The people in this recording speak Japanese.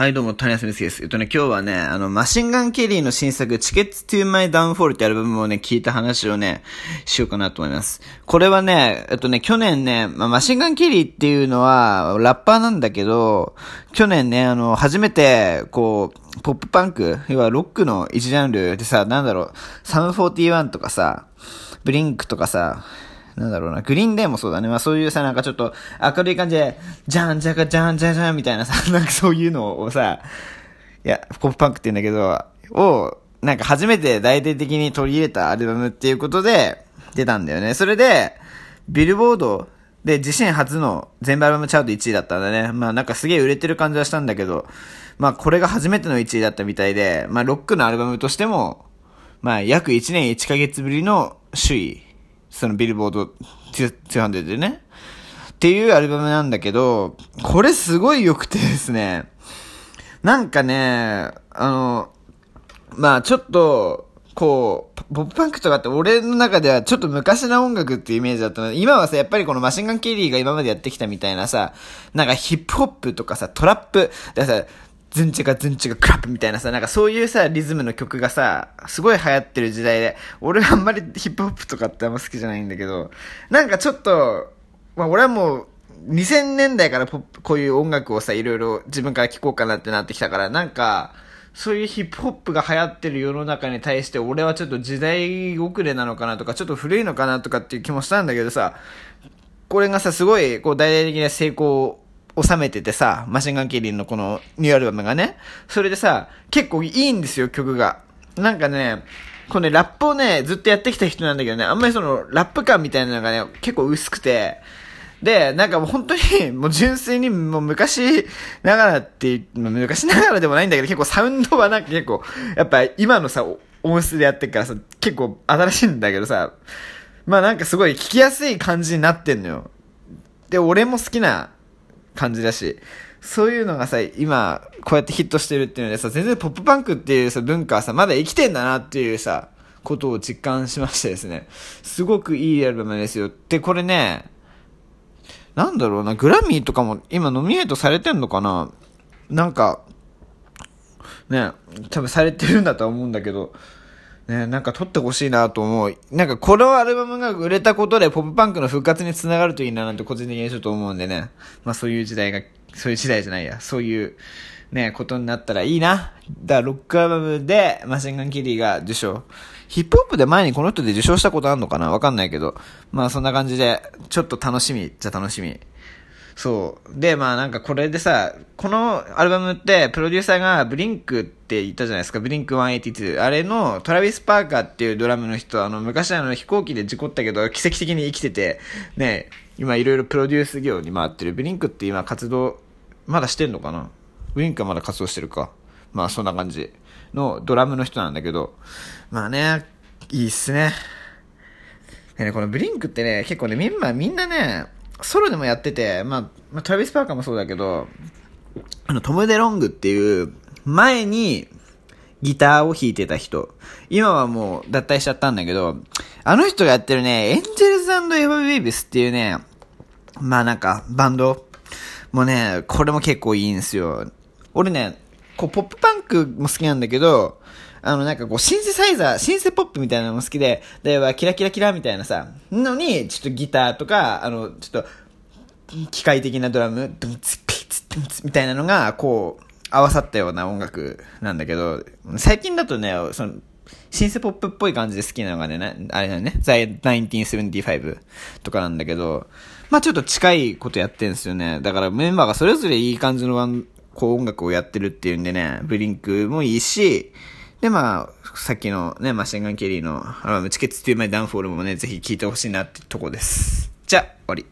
はい、どうも、谷康美です。えっとね、今日はね、あの、 Machine Gun Kelly の新作、 Tickets to My Downfall ってアルバムをね、聞いた話をね、しようかなと思います。これはね、えっとね、去年ね、まあ、 Machine Gun Kelly っていうのは、ラッパーなんだけど、去年ね、あの、初めて、こう、ポップパンク、要はロックの一ジャンルでさ、なんだろう、 Sum 41とかさ、 Blink とかさ、なんだろうな、 Green Day もそうだね。まあそういうさ、なんかちょっと明るい感じで、じゃんじゃかじゃんじゃじゃんみたいなさ、なんかそういうのをさ、いや、ポップパンクって言うんだけど、を、なんか初めて大々的に取り入れたアルバムっていうことで出たんだよね。それで、ビルボードで自身初の全部アルバムチャート1位だったんだね。まあなんかすげえ売れてる感じはしたんだけど、まあこれが初めての1位だったみたいで、まあロックのアルバムとしても、まあ約1年1ヶ月ぶりの首位そのビルボード200でね。っていうアルバムなんだけど、これすごい良くてですね、なんかね、あの、まあちょっと、こう、ポップパンクとかって俺の中ではちょっと昔な音楽っていうイメージだったの。今はさ、やっぱりこのマシンガンケリーが今までやってきたみたいなさ、なんかヒップホップとかさ、トラップ、ださ、ズンチがズンチがクラップみたいなさ、なんかそういうさ、リズムの曲がさ、すごい流行ってる時代で、俺はあんまりヒップホップとかってあんま好きじゃないんだけど、なんかちょっと、まあ俺はもう、2000年代からポップ、こういう音楽をさ、いろいろ自分から聴こうかなってなってきたから、なんか、そういうヒップホップが流行ってる世の中に対して俺はちょっと時代遅れなのかなとか、ちょっと古いのかなとかっていう気もしたんだけどさ、これがさ、すごい、こう、大々的な成功収めててさ、マシンガンキリンのこのニューアルバムがね、それでさ、結構いいんですよ、曲が。なんかね、このね、ラップをね、ずっとやってきた人なんだけどね、あんまりその、ラップ感みたいなのがね、結構薄くて、で、なんかもう本当に、もう純粋にもう昔ながらって、昔ながらでもないんだけど、結構サウンドはなんか結構、やっぱ今のさ、音質でやってるからさ、結構新しいんだけどさ、まあなんかすごい聞きやすい感じになってんのよ。で、俺も好きな感じだし、そういうのがさ、今、こうやってヒットしてるっていうのでさ、全然ポップパンクっていうさ、文化はさ、まだ生きてんだなっていうさ、ことを実感しましてですね。すごくいいアルバムですよ。で、これね、なんだろうな、グラミーとかも今ノミネートされてんのかな？なんか、ね、多分されてるんだとは思うんだけど、ね、なんか撮ってほしいなと思う。なんかこのアルバムが売れたことでポップパンクの復活につながるといいななんて個人的にちょっと思うんでね。まあそういう時代が、そういう時代じゃないや。そういう、ね、ことになったらいいな。だからロックアルバムでマシンガンキリーが受賞。ヒップホップで前にこの人で受賞したことあるのかな？わかんないけど。まあそんな感じで、ちょっと楽しみじゃ楽しみ。そう。で、まあなんかこれでさ、このアルバムってプロデューサーがブリンクって言ったじゃないですか。ブリンク182。あれのトラビス・パーカーっていうドラムの人、あの昔あの飛行機で事故ったけど奇跡的に生きてて、ね、今いろいろプロデュース業に回ってる。ブリンクって今活動、まだしてんのかな？ブリンクはまだ活動してるか。まあそんな感じのドラムの人なんだけど、まあね、いいっすね。でね、このブリンクってね、結構ね、みんな、みんなね、ソロでもやってて、まあ、まあ、トラビス・パーカーもそうだけど、あの、トム・デ・ロングっていう、前にギターを弾いてた人。今はもう脱退しちゃったんだけど、あの人がやってるね、エンジェルズエヴァ・ベイビスっていうね、まあなんか、バンド。もね、これも結構いいんですよ。俺ね、こう、ポップパンクも好きなんだけど、あの、なんかこう、シンセサイザー、シンセポップみたいなのも好きで、で、は、キラキラキラみたいなさ、のに、ちょっとギターとか、あの、ちょっと、機械的なドラム、ドンツピツドンツみたいなのが、こう、合わさったような音楽なんだけど、最近だとね、その、シンセポップっぽい感じで好きなのがね、あれだよね、ザイ・1975とかなんだけど、まあちょっと近いことやってんすよね。だからメンバーがそれぞれいい感じのこう音楽をやってるっていうんでね、 Blink もいいし、で、まあ、さっきのね、 Machine Gun Kelly のアルバム、 Tickets to My Downfall もね、ぜひ聞いてほしいなってとこです。じゃあ、終わり。